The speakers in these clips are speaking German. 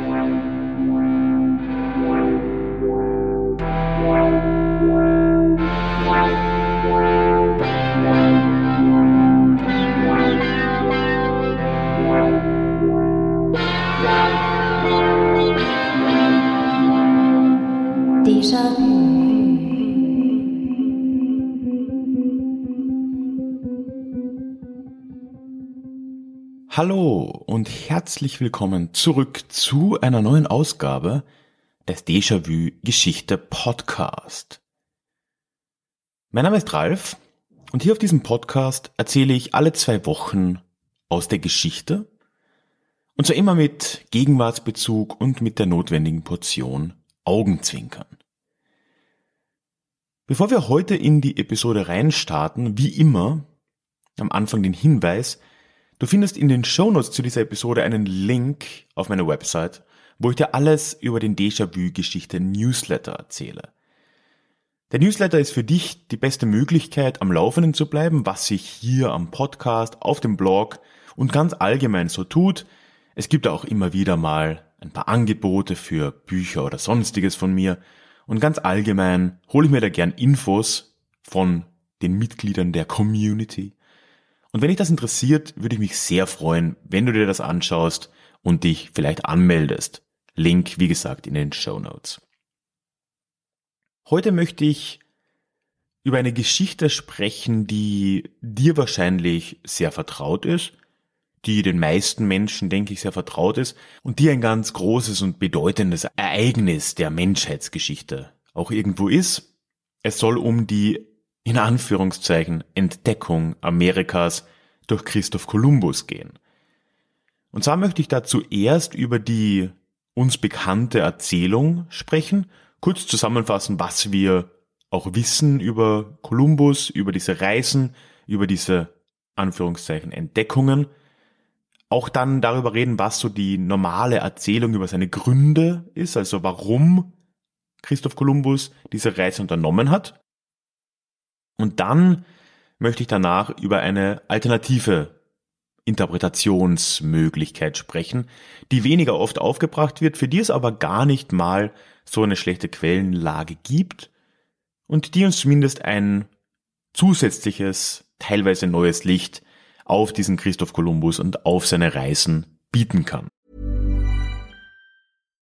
Thì? Hallo und herzlich willkommen zurück zu einer neuen Ausgabe des Déjà-vu Geschichte Podcast. Mein Name ist Ralf und hier auf diesem Podcast erzähle ich alle zwei Wochen aus der Geschichte und zwar immer mit Gegenwartsbezug und mit der notwendigen Portion Augenzwinkern. Bevor wir heute in die Episode reinstarten, wie immer, am Anfang den Hinweis, Du findest in den Shownotes zu dieser Episode einen Link auf meiner Website, wo ich dir alles über den Déjà-vu-Geschichte Newsletter erzähle. Der Newsletter ist für dich die beste Möglichkeit, am Laufenden zu bleiben, was sich hier am Podcast, auf dem Blog und ganz allgemein so tut. Es gibt auch immer wieder mal ein paar Angebote für Bücher oder sonstiges von mir. Und ganz allgemein hole ich mir da gern Infos von den Mitgliedern der Community und wenn dich das interessiert, würde ich mich sehr freuen, wenn du dir das anschaust und dich vielleicht anmeldest. Link, wie gesagt, in den Show Notes. Heute möchte ich über eine Geschichte sprechen, die dir wahrscheinlich sehr vertraut ist, die den meisten Menschen, denke ich, sehr vertraut ist und die ein ganz großes und bedeutendes Ereignis der Menschheitsgeschichte auch irgendwo ist. Es soll um die in Anführungszeichen Entdeckung Amerikas durch Christoph Kolumbus gehen. Und zwar möchte ich da zuerst über die uns bekannte Erzählung sprechen, kurz zusammenfassen, was wir auch wissen über Kolumbus, über diese Reisen, über diese Anführungszeichen Entdeckungen. Auch dann darüber reden, was so die normale Erzählung über seine Gründe ist, also warum Christoph Kolumbus diese Reise unternommen hat. Und dann möchte ich danach über eine alternative Interpretationsmöglichkeit sprechen, die weniger oft aufgebracht wird, für die es aber gar nicht mal so eine schlechte Quellenlage gibt und die uns zumindest ein zusätzliches, teilweise neues Licht auf diesen Christoph Kolumbus und auf seine Reisen bieten kann.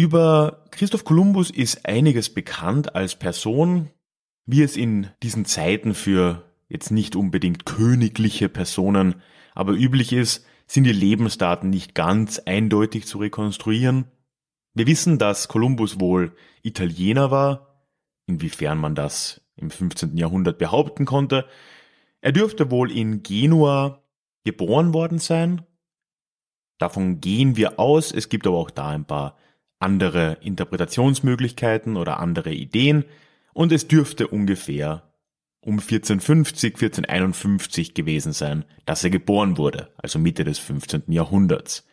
Über Christoph Kolumbus ist einiges bekannt als Person, wie es in diesen Zeiten für jetzt nicht unbedingt königliche Personen aber üblich ist, sind die Lebensdaten nicht ganz eindeutig zu rekonstruieren. Wir wissen, dass Kolumbus wohl Italiener war, inwiefern man das im 15. Jahrhundert behaupten konnte. Er dürfte wohl in Genua geboren worden sein. Davon gehen wir aus. Es gibt aber auch da ein paar andere Interpretationsmöglichkeiten oder andere Ideen und es dürfte ungefähr um 1450, 1451 gewesen sein, dass er geboren wurde, also Mitte des 15. Jahrhunderts.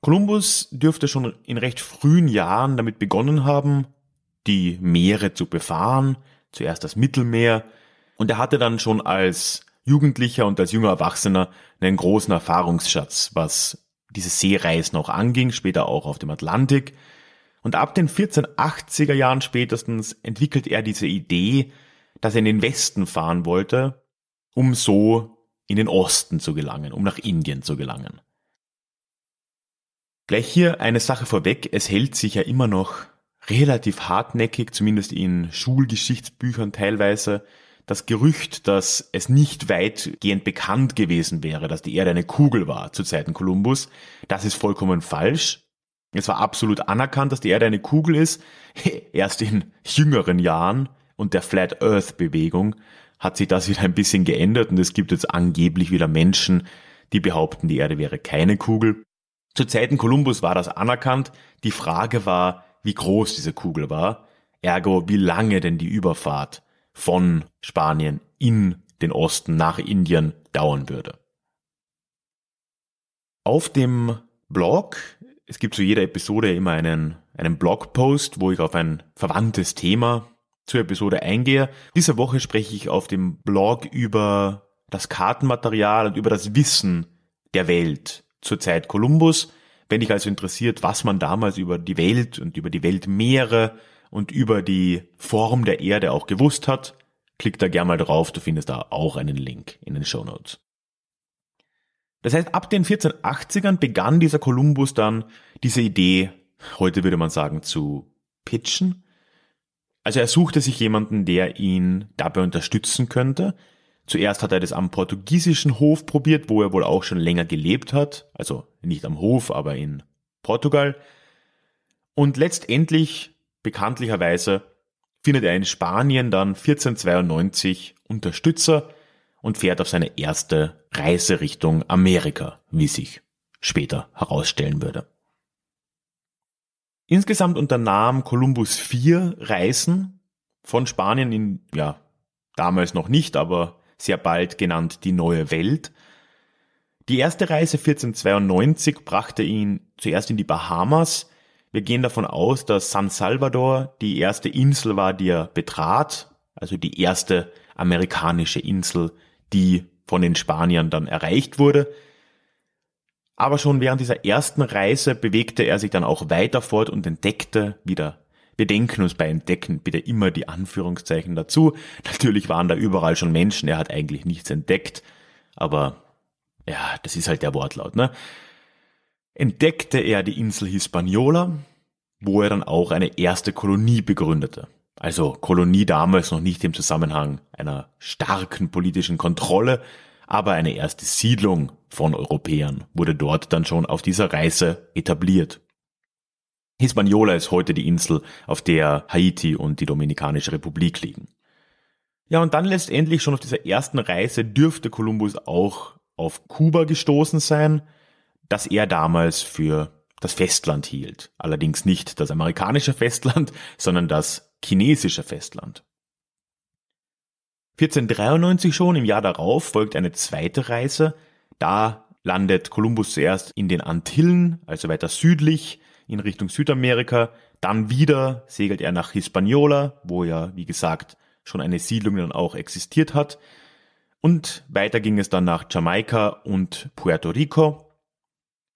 Kolumbus dürfte schon in recht frühen Jahren damit begonnen haben, die Meere zu befahren, zuerst das Mittelmeer, und er hatte dann schon als Jugendlicher und als junger Erwachsener einen großen Erfahrungsschatz, was diese Seereisen auch anging, später auch auf dem Atlantik. Und ab den 1480er Jahren spätestens entwickelt er diese Idee, dass er in den Westen fahren wollte, um so in den Osten zu gelangen, um nach Indien zu gelangen. Gleich hier eine Sache vorweg, es hält sich ja immer noch relativ hartnäckig, zumindest in Schulgeschichtsbüchern teilweise, das Gerücht, dass es nicht weitgehend bekannt gewesen wäre, dass die Erde eine Kugel war zu Zeiten Kolumbus, das ist vollkommen falsch. Es war absolut anerkannt, dass die Erde eine Kugel ist. Erst in jüngeren Jahren und der Flat Earth Bewegung hat sich das wieder ein bisschen geändert und es gibt jetzt angeblich wieder Menschen, die behaupten, die Erde wäre keine Kugel. Zu Zeiten Kolumbus war das anerkannt. Die Frage war, wie groß diese Kugel war. Ergo, wie lange denn die Überfahrt von Spanien in den Osten nach Indien dauern würde. Auf dem Blog, es gibt zu jeder Episode immer einen, einen Blogpost, wo ich auf ein verwandtes Thema zur Episode eingehe. Diese Woche spreche ich auf dem Blog über das Kartenmaterial und über das Wissen der Welt zur Zeit Kolumbus. Wenn dich also interessiert, was man damals über die Welt und über die Weltmeere und über die Form der Erde auch gewusst hat, klick da gerne mal drauf, du findest da auch einen Link in den Show Notes. Das heißt, ab den 1480ern begann dieser Kolumbus dann diese Idee, heute würde man sagen, zu pitchen, also er suchte sich jemanden, der ihn dabei unterstützen könnte. Zuerst hat er das am portugiesischen Hof probiert, wo er wohl auch schon länger gelebt hat. Also nicht am Hof, aber in Portugal. Und letztendlich, bekanntlicherweise, findet er in Spanien dann 1492 Unterstützer und fährt auf seine erste Reise Richtung Amerika, wie sich später herausstellen würde. Insgesamt unternahm Kolumbus vier Reisen von Spanien in, ja, damals noch nicht, aber sehr bald genannt die neue Welt. Die erste Reise 1492 brachte ihn zuerst in die Bahamas. Wir gehen davon aus, dass San Salvador die erste Insel war, die er betrat, also die erste amerikanische Insel, die von den Spaniern dann erreicht wurde. Aber schon während dieser ersten Reise bewegte er sich dann auch weiter fort und entdeckte wieder. Wir denken uns bei Entdecken bitte immer die Anführungszeichen dazu. Natürlich waren da überall schon Menschen, er hat eigentlich nichts entdeckt, aber ja, das ist halt der Wortlaut, ne? Entdeckte er die Insel Hispaniola, wo er dann auch eine erste Kolonie begründete. Also Kolonie damals noch nicht im Zusammenhang einer starken politischen Kontrolle, aber eine erste Siedlung von Europäern wurde dort dann schon auf dieser Reise etabliert. Hispaniola ist heute die Insel, auf der Haiti und die Dominikanische Republik liegen. Ja, und dann letztendlich schon auf dieser ersten Reise dürfte Kolumbus auch auf Kuba gestoßen sein, das er damals für das Festland hielt. Allerdings nicht das amerikanische Festland, sondern das chinesische Festland. 1493 schon, im Jahr darauf, folgt eine zweite Reise. Da landet Kolumbus zuerst in den Antillen, also weiter südlich in Richtung Südamerika. Dann wieder segelt er nach Hispaniola, wo ja, wie gesagt, schon eine Siedlung dann auch existiert hat. Und weiter ging es dann nach Jamaika und Puerto Rico.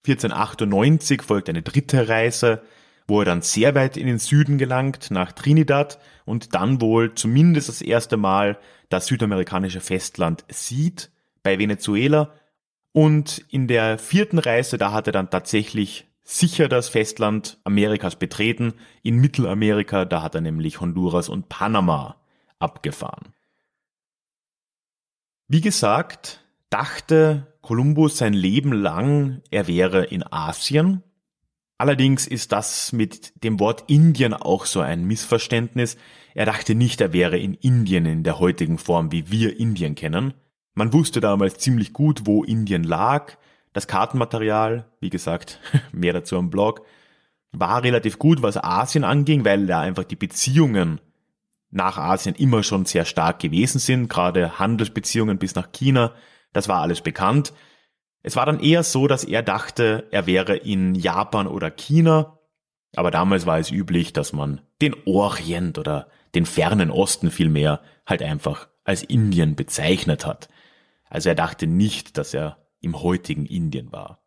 1498 folgt eine dritte Reise wo er dann sehr weit in den Süden gelangt, nach Trinidad und dann wohl zumindest das erste Mal das südamerikanische Festland sieht, bei Venezuela. Und in der vierten Reise, da hat er dann tatsächlich sicher das Festland Amerikas betreten. In Mittelamerika, da hat er nämlich Honduras und Panama abgefahren. Wie gesagt, dachte Kolumbus sein Leben lang, er wäre in Asien, Allerdings ist das mit dem Wort Indien auch so ein Missverständnis. Er dachte nicht, er wäre in Indien in der heutigen Form, wie wir Indien kennen. Man wusste damals ziemlich gut, wo Indien lag. Das Kartenmaterial, wie gesagt, mehr dazu am Blog, war relativ gut, was Asien anging, weil da einfach die Beziehungen nach Asien immer schon sehr stark gewesen sind, gerade Handelsbeziehungen bis nach China, das war alles bekannt. Es war dann eher so, dass er dachte, er wäre in Japan oder China, aber damals war es üblich, dass man den Orient oder den fernen Osten vielmehr halt einfach als Indien bezeichnet hat. Also er dachte nicht, dass er im heutigen Indien war.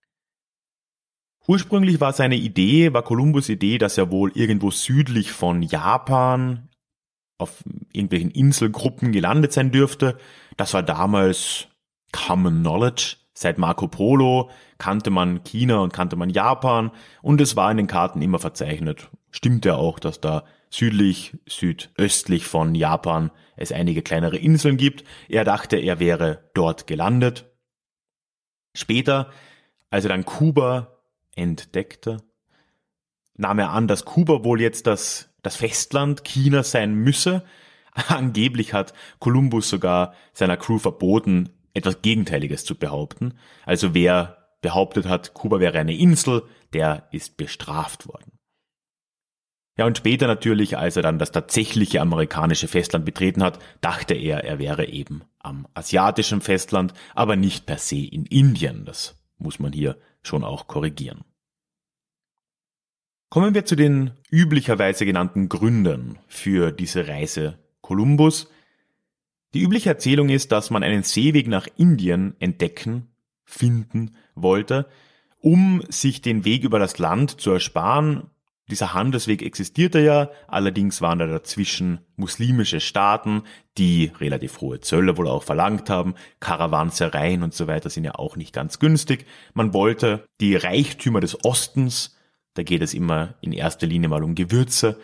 Ursprünglich war seine Idee, war Kolumbus Idee, dass er wohl irgendwo südlich von Japan auf irgendwelchen Inselgruppen gelandet sein dürfte. Das war damals Common Knowledge. Seit Marco Polo kannte man China und kannte man Japan und es war in den Karten immer verzeichnet. Stimmt ja auch, dass da südlich, südöstlich von Japan es einige kleinere Inseln gibt. Er dachte, er wäre dort gelandet. Später, als er dann Kuba entdeckte, nahm er an, dass Kuba wohl jetzt das, das Festland China sein müsse. Angeblich hat Kolumbus sogar seiner Crew verboten, etwas Gegenteiliges zu behaupten. Also wer behauptet hat, Kuba wäre eine Insel, der ist bestraft worden. Ja, und später natürlich, als er dann das tatsächliche amerikanische Festland betreten hat, dachte er, er wäre eben am asiatischen Festland, aber nicht per se in Indien. Das muss man hier schon auch korrigieren. Kommen wir zu den üblicherweise genannten Gründen für diese Reise Kolumbus. Die übliche Erzählung ist, dass man einen Seeweg nach Indien entdecken, finden wollte, um sich den Weg über das Land zu ersparen. Dieser Handelsweg existierte ja, allerdings waren da dazwischen muslimische Staaten, die relativ hohe Zölle wohl auch verlangt haben, Karawansereien und so weiter sind ja auch nicht ganz günstig. Man wollte die Reichtümer des Ostens, da geht es immer in erster Linie mal um Gewürze,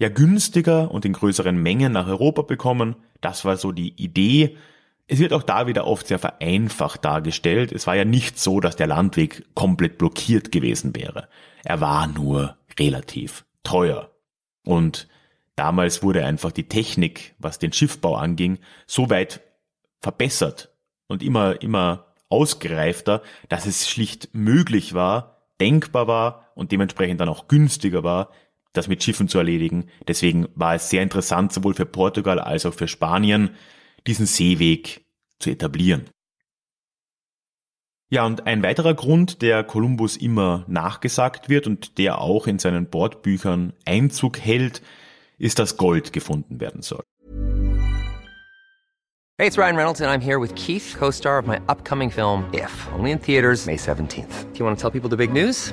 ja günstiger und in größeren Mengen nach Europa bekommen. Das war so die Idee. Es wird auch da wieder oft sehr vereinfacht dargestellt. Es war ja nicht so, dass der Landweg komplett blockiert gewesen wäre. Er war nur relativ teuer. Und damals wurde einfach die Technik, was den Schiffbau anging, so weit verbessert und immer, immer ausgereifter, dass es schlicht möglich war, denkbar war und dementsprechend dann auch günstiger war, das mit Schiffen zu erledigen. Deswegen war es sehr interessant, sowohl für Portugal als auch für Spanien, diesen Seeweg zu etablieren. Ja, und ein weiterer Grund, der Kolumbus immer nachgesagt wird und der auch in seinen Bordbüchern Einzug hält, ist, dass Gold gefunden werden soll. Hey, it's Ryan Reynolds and I'm here with Keith, co-star of my upcoming film If, only in theaters May 17th. Do you want to tell people the big news?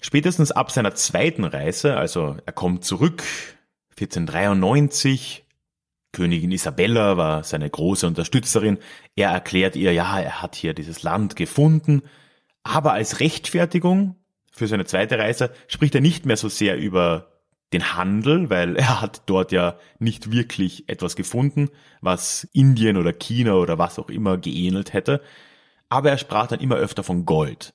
Spätestens ab seiner zweiten Reise, also er kommt zurück, 1493, Königin Isabella war seine große Unterstützerin, er erklärt ihr, ja, er hat hier dieses Land gefunden, aber als Rechtfertigung für seine zweite Reise spricht er nicht mehr so sehr über den Handel, weil er hat dort ja nicht wirklich etwas gefunden, was Indien oder China oder was auch immer geähnelt hätte, aber er sprach dann immer öfter von Gold.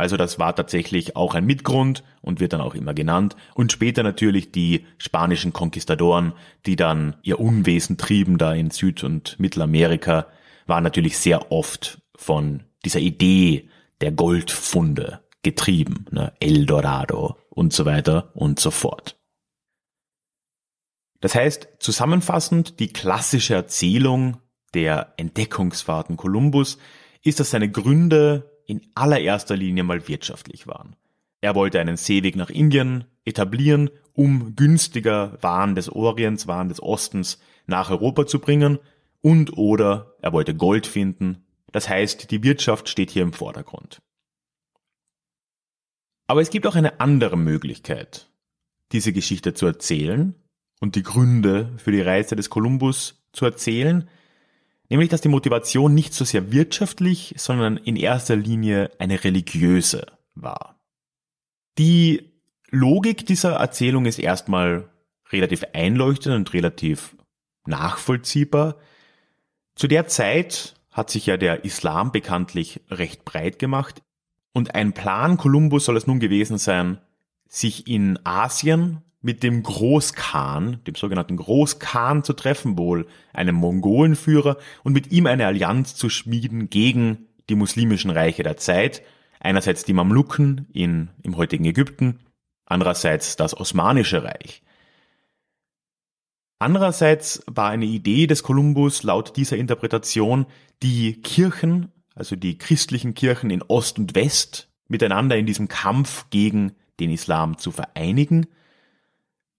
Also das war tatsächlich auch ein Mitgrund und wird dann auch immer genannt. Und später natürlich die spanischen Konquistadoren, die dann ihr Unwesen trieben da in Süd- und Mittelamerika, waren natürlich sehr oft von dieser Idee der Goldfunde getrieben, ne? Eldorado und so weiter und so fort. Das heißt, zusammenfassend, die klassische Erzählung der Entdeckungsfahrten Kolumbus ist, dass seine Gründe in allererster Linie mal wirtschaftlich waren. Er wollte einen Seeweg nach Indien etablieren, um günstiger Waren des Orients, Waren des Ostens nach Europa zu bringen und oder er wollte Gold finden. Das heißt, die Wirtschaft steht hier im Vordergrund. Aber es gibt auch eine andere Möglichkeit, diese Geschichte zu erzählen und die Gründe für die Reise des Kolumbus zu erzählen, Nämlich, dass die Motivation nicht so sehr wirtschaftlich, sondern in erster Linie eine religiöse war. Die Logik dieser Erzählung ist erstmal relativ einleuchtend und relativ nachvollziehbar. Zu der Zeit hat sich ja der Islam bekanntlich recht breit gemacht und ein Plan Kolumbus soll es nun gewesen sein, sich in Asien mit dem Großkhan, dem sogenannten Großkhan zu treffen, wohl einem Mongolenführer, und mit ihm eine Allianz zu schmieden gegen die muslimischen Reiche der Zeit. Einerseits die Mamluken in, im heutigen Ägypten, andererseits das Osmanische Reich. Andererseits war eine Idee des Kolumbus laut dieser Interpretation, die Kirchen, also die christlichen Kirchen in Ost und West, miteinander in diesem Kampf gegen den Islam zu vereinigen –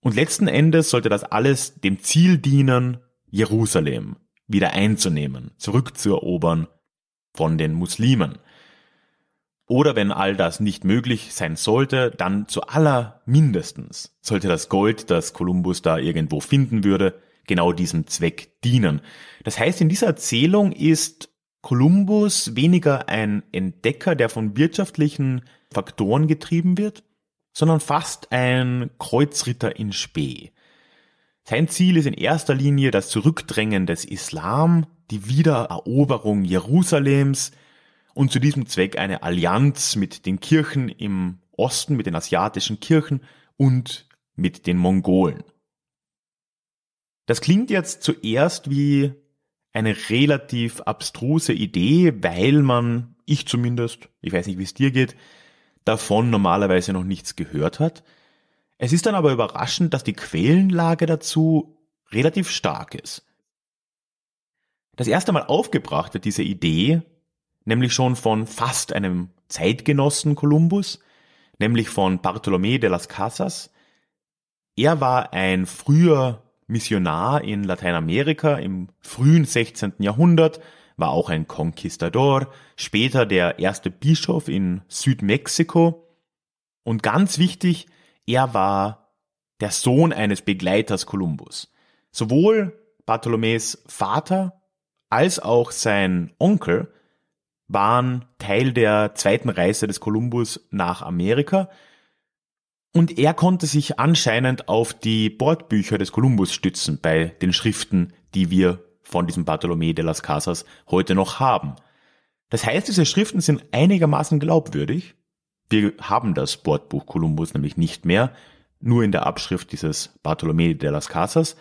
und letzten Endes sollte das alles dem Ziel dienen, Jerusalem wieder einzunehmen, zurückzuerobern von den Muslimen. Oder wenn all das nicht möglich sein sollte, dann zu aller mindestens sollte das Gold, das Kolumbus da irgendwo finden würde, genau diesem Zweck dienen. Das heißt, in dieser Erzählung ist Kolumbus weniger ein Entdecker, der von wirtschaftlichen Faktoren getrieben wird, sondern fast ein Kreuzritter in Spee. Sein Ziel ist in erster Linie das Zurückdrängen des Islam, die Wiedereroberung Jerusalems und zu diesem Zweck eine Allianz mit den Kirchen im Osten, mit den asiatischen Kirchen und mit den Mongolen. Das klingt jetzt zuerst wie eine relativ abstruse Idee, weil man, ich zumindest, ich weiß nicht, wie es dir geht, davon normalerweise noch nichts gehört hat. Es ist dann aber überraschend, dass die Quellenlage dazu relativ stark ist. Das erste Mal aufgebracht wird diese Idee nämlich schon von fast einem Zeitgenossen Kolumbus, nämlich von Bartolomé de las Casas. Er war ein früher Missionar in Lateinamerika im frühen 16. Jahrhundert, war auch ein Conquistador, später der erste Bischof in Südmexiko und ganz wichtig, er war der Sohn eines Begleiters Kolumbus. Sowohl Bartholomäs Vater als auch sein Onkel waren Teil der zweiten Reise des Kolumbus nach Amerika und er konnte sich anscheinend auf die Bordbücher des Kolumbus stützen bei den Schriften, die wir von diesem Bartolomé de las Casas heute noch haben. Das heißt, diese Schriften sind einigermaßen glaubwürdig. Wir haben das Bordbuch Kolumbus nämlich nicht mehr, nur in der Abschrift dieses Bartolomé de las Casas.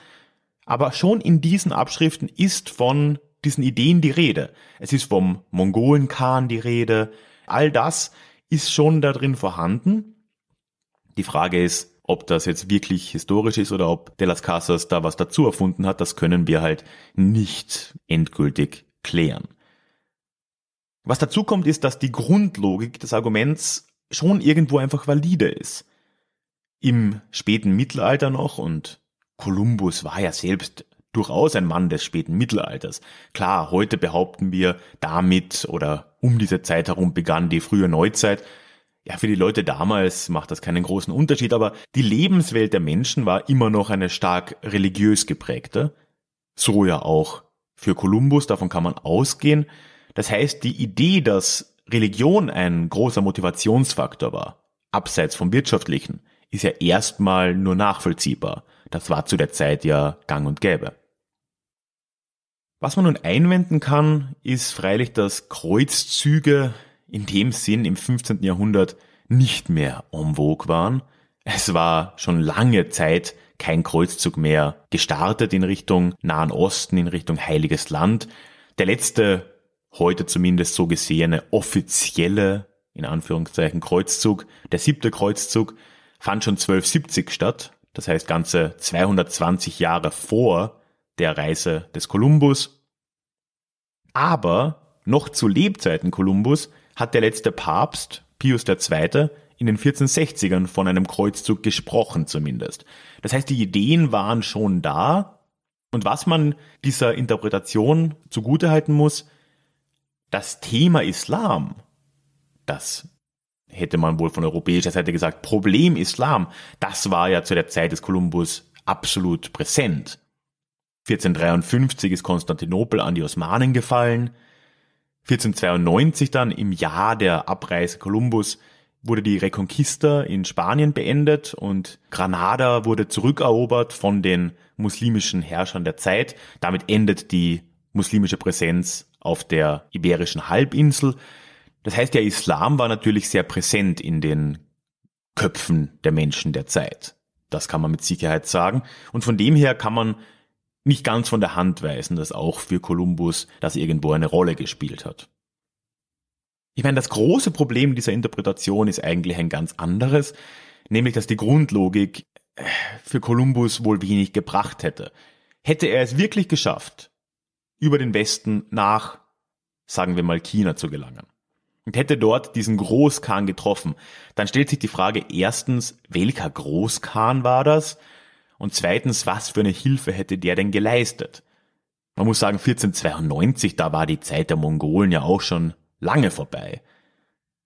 Aber schon in diesen Abschriften ist von diesen Ideen die Rede. Es ist vom Mongolen-Khan die Rede. All das ist schon da drin vorhanden. Die Frage ist, ob das jetzt wirklich historisch ist oder ob De las Casas da was dazu erfunden hat, das können wir halt nicht endgültig klären. Was dazu kommt, ist, dass die Grundlogik des Arguments schon irgendwo einfach valide ist. Im späten Mittelalter noch und Kolumbus war ja selbst durchaus ein Mann des späten Mittelalters. Klar, heute behaupten wir, damit oder um diese Zeit herum begann die frühe Neuzeit. Ja, für die Leute damals macht das keinen großen Unterschied, aber die Lebenswelt der Menschen war immer noch eine stark religiös geprägte. So ja auch für Kolumbus, davon kann man ausgehen. Das heißt, die Idee, dass Religion ein großer Motivationsfaktor war, abseits vom wirtschaftlichen, ist ja erstmal nur nachvollziehbar. Das war zu der Zeit ja gang und gäbe. Was man nun einwenden kann, ist freilich, dass Kreuzzüge in dem Sinn im 15. Jahrhundert nicht mehr en vogue waren. Es war schon lange Zeit kein Kreuzzug mehr gestartet in Richtung Nahen Osten, in Richtung Heiliges Land. Der letzte, heute zumindest so gesehene, offizielle, in Anführungszeichen, Kreuzzug, der siebte Kreuzzug, fand schon 1270 statt. Das heißt ganze 220 Jahre vor der Reise des Kolumbus. Aber noch zu Lebzeiten Kolumbus hat der letzte Papst, Pius II., in den 1460ern von einem Kreuzzug gesprochen zumindest. Das heißt, die Ideen waren schon da. Und was man dieser Interpretation zugutehalten muss, das Thema Islam, das hätte man wohl von europäischer Seite gesagt, Problem Islam, das war ja zu der Zeit des Kolumbus absolut präsent. 1453 ist Konstantinopel an die Osmanen gefallen. 1492 dann im Jahr der Abreise Kolumbus wurde die Reconquista in Spanien beendet und Granada wurde zurückerobert von den muslimischen Herrschern der Zeit. Damit endet die muslimische Präsenz auf der iberischen Halbinsel. Das heißt, der Islam war natürlich sehr präsent in den Köpfen der Menschen der Zeit. Das kann man mit Sicherheit sagen. Und von dem her kann man nicht ganz von der Hand weisen, dass auch für Kolumbus das irgendwo eine Rolle gespielt hat. Ich meine, das große Problem dieser Interpretation ist eigentlich ein ganz anderes, nämlich dass die Grundlogik äh, für Kolumbus wohl wenig gebracht hätte. Hätte er es wirklich geschafft, über den Westen nach, sagen wir mal, China zu gelangen und hätte dort diesen Großkhan getroffen, dann stellt sich die Frage erstens, welcher Großkhan war das? Und zweitens, was für eine Hilfe hätte der denn geleistet? Man muss sagen, 1492, da war die Zeit der Mongolen ja auch schon lange vorbei.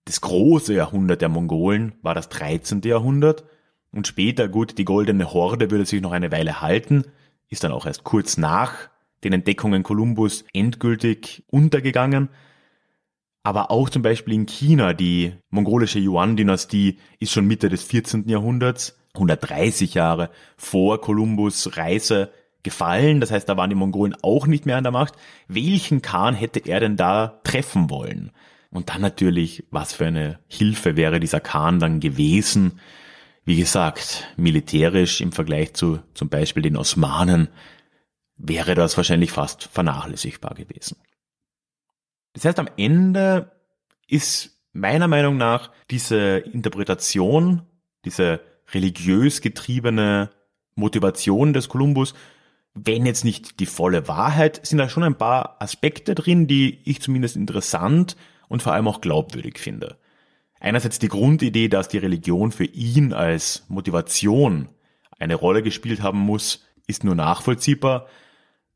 Das große Jahrhundert der Mongolen war das 13. Jahrhundert und später, gut, die goldene Horde würde sich noch eine Weile halten, ist dann auch erst kurz nach den Entdeckungen Kolumbus endgültig untergegangen. Aber auch zum Beispiel in China, die mongolische Yuan-Dynastie ist schon Mitte des 14. Jahrhunderts, 130 Jahre vor Kolumbus Reise gefallen. Das heißt, da waren die Mongolen auch nicht mehr an der Macht. Welchen Khan hätte er denn da treffen wollen? Und dann natürlich, was für eine Hilfe wäre dieser Khan dann gewesen? Wie gesagt, militärisch im Vergleich zu zum Beispiel den Osmanen wäre das wahrscheinlich fast vernachlässigbar gewesen. Das heißt, am Ende ist meiner Meinung nach diese Interpretation, diese religiös getriebene Motivation des Kolumbus, wenn jetzt nicht die volle Wahrheit, sind da schon ein paar Aspekte drin, die ich zumindest interessant und vor allem auch glaubwürdig finde. Einerseits die Grundidee, dass die Religion für ihn als Motivation eine Rolle gespielt haben muss, ist nur nachvollziehbar.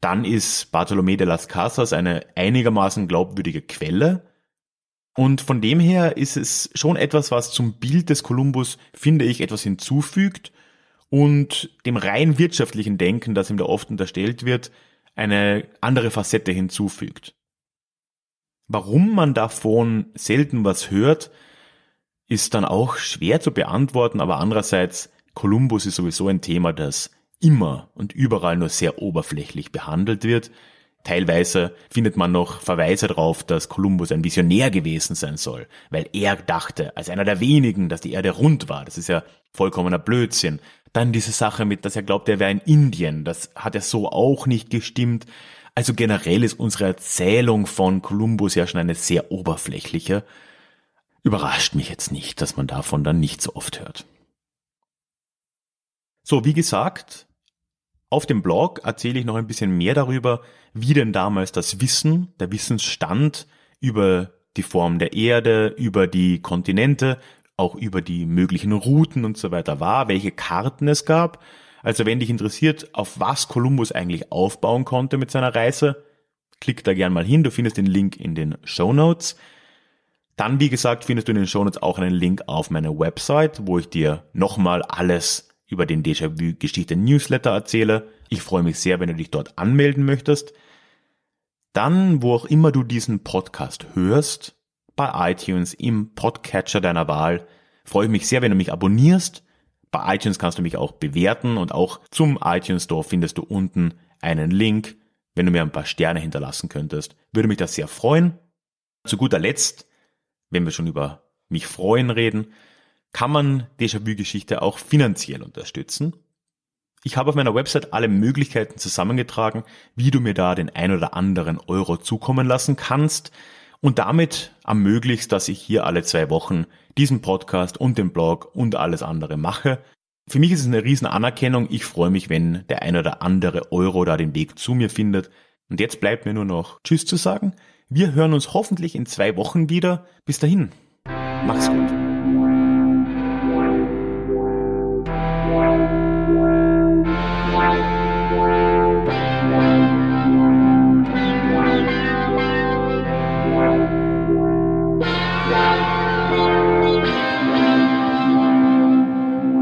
Dann ist Bartolomé de las Casas eine einigermaßen glaubwürdige Quelle. Und von dem her ist es schon etwas, was zum Bild des Kolumbus, finde ich, etwas hinzufügt und dem rein wirtschaftlichen Denken, das ihm da oft unterstellt wird, eine andere Facette hinzufügt. Warum man davon selten was hört, ist dann auch schwer zu beantworten, aber andererseits, Kolumbus ist sowieso ein Thema, das immer und überall nur sehr oberflächlich behandelt wird. Teilweise findet man noch Verweise darauf, dass Kolumbus ein Visionär gewesen sein soll, weil er dachte, als einer der wenigen, dass die Erde rund war. Das ist ja vollkommener Blödsinn. Dann diese Sache mit, dass er glaubt, er wäre in Indien. Das hat er so auch nicht gestimmt. Also generell ist unsere Erzählung von Kolumbus ja schon eine sehr oberflächliche. Überrascht mich jetzt nicht, dass man davon dann nicht so oft hört. So, wie gesagt, auf dem Blog erzähle ich noch ein bisschen mehr darüber, wie denn damals das Wissen, der Wissensstand über die Form der Erde, über die Kontinente, auch über die möglichen Routen und so weiter war, welche Karten es gab. Also wenn dich interessiert, auf was Kolumbus eigentlich aufbauen konnte mit seiner Reise, klick da gern mal hin. Du findest den Link in den Show Notes. Dann, wie gesagt, findest du in den Show Notes auch einen Link auf meine Website, wo ich dir nochmal alles über den Déjà-vu-Geschichte-Newsletter erzähle. Ich freue mich sehr, wenn du dich dort anmelden möchtest. Dann, wo auch immer du diesen Podcast hörst, bei iTunes, im Podcatcher deiner Wahl, freue ich mich sehr, wenn du mich abonnierst. Bei iTunes kannst du mich auch bewerten und auch zum iTunes Store findest du unten einen Link. Wenn du mir ein paar Sterne hinterlassen könntest, würde mich das sehr freuen. Zu guter Letzt, wenn wir schon über mich freuen reden, kann man Déjà-vu-Geschichte auch finanziell unterstützen. Ich habe auf meiner Website alle Möglichkeiten zusammengetragen, wie du mir da den ein oder anderen Euro zukommen lassen kannst und damit ermöglichst, dass ich hier alle zwei Wochen diesen Podcast und den Blog und alles andere mache. Für mich ist es eine riesen Anerkennung. Ich freue mich, wenn der ein oder andere Euro da den Weg zu mir findet. Und jetzt bleibt mir nur noch Tschüss zu sagen. Wir hören uns hoffentlich in zwei Wochen wieder. Bis dahin. Mach's gut.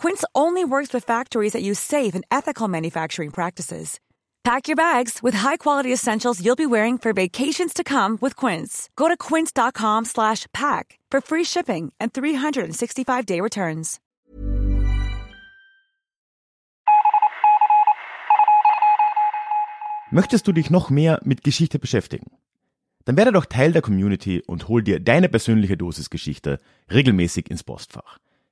Quince only works with factories that use safe and ethical manufacturing practices. Pack your bags with high-quality essentials you'll be wearing for vacations to come with Quince. Go to quince.com/pack for free shipping and 365-day returns. Möchtest du dich noch mehr mit Geschichte beschäftigen? Dann werde doch Teil der Community und hol dir deine persönliche Dosis Geschichte regelmäßig ins Postfach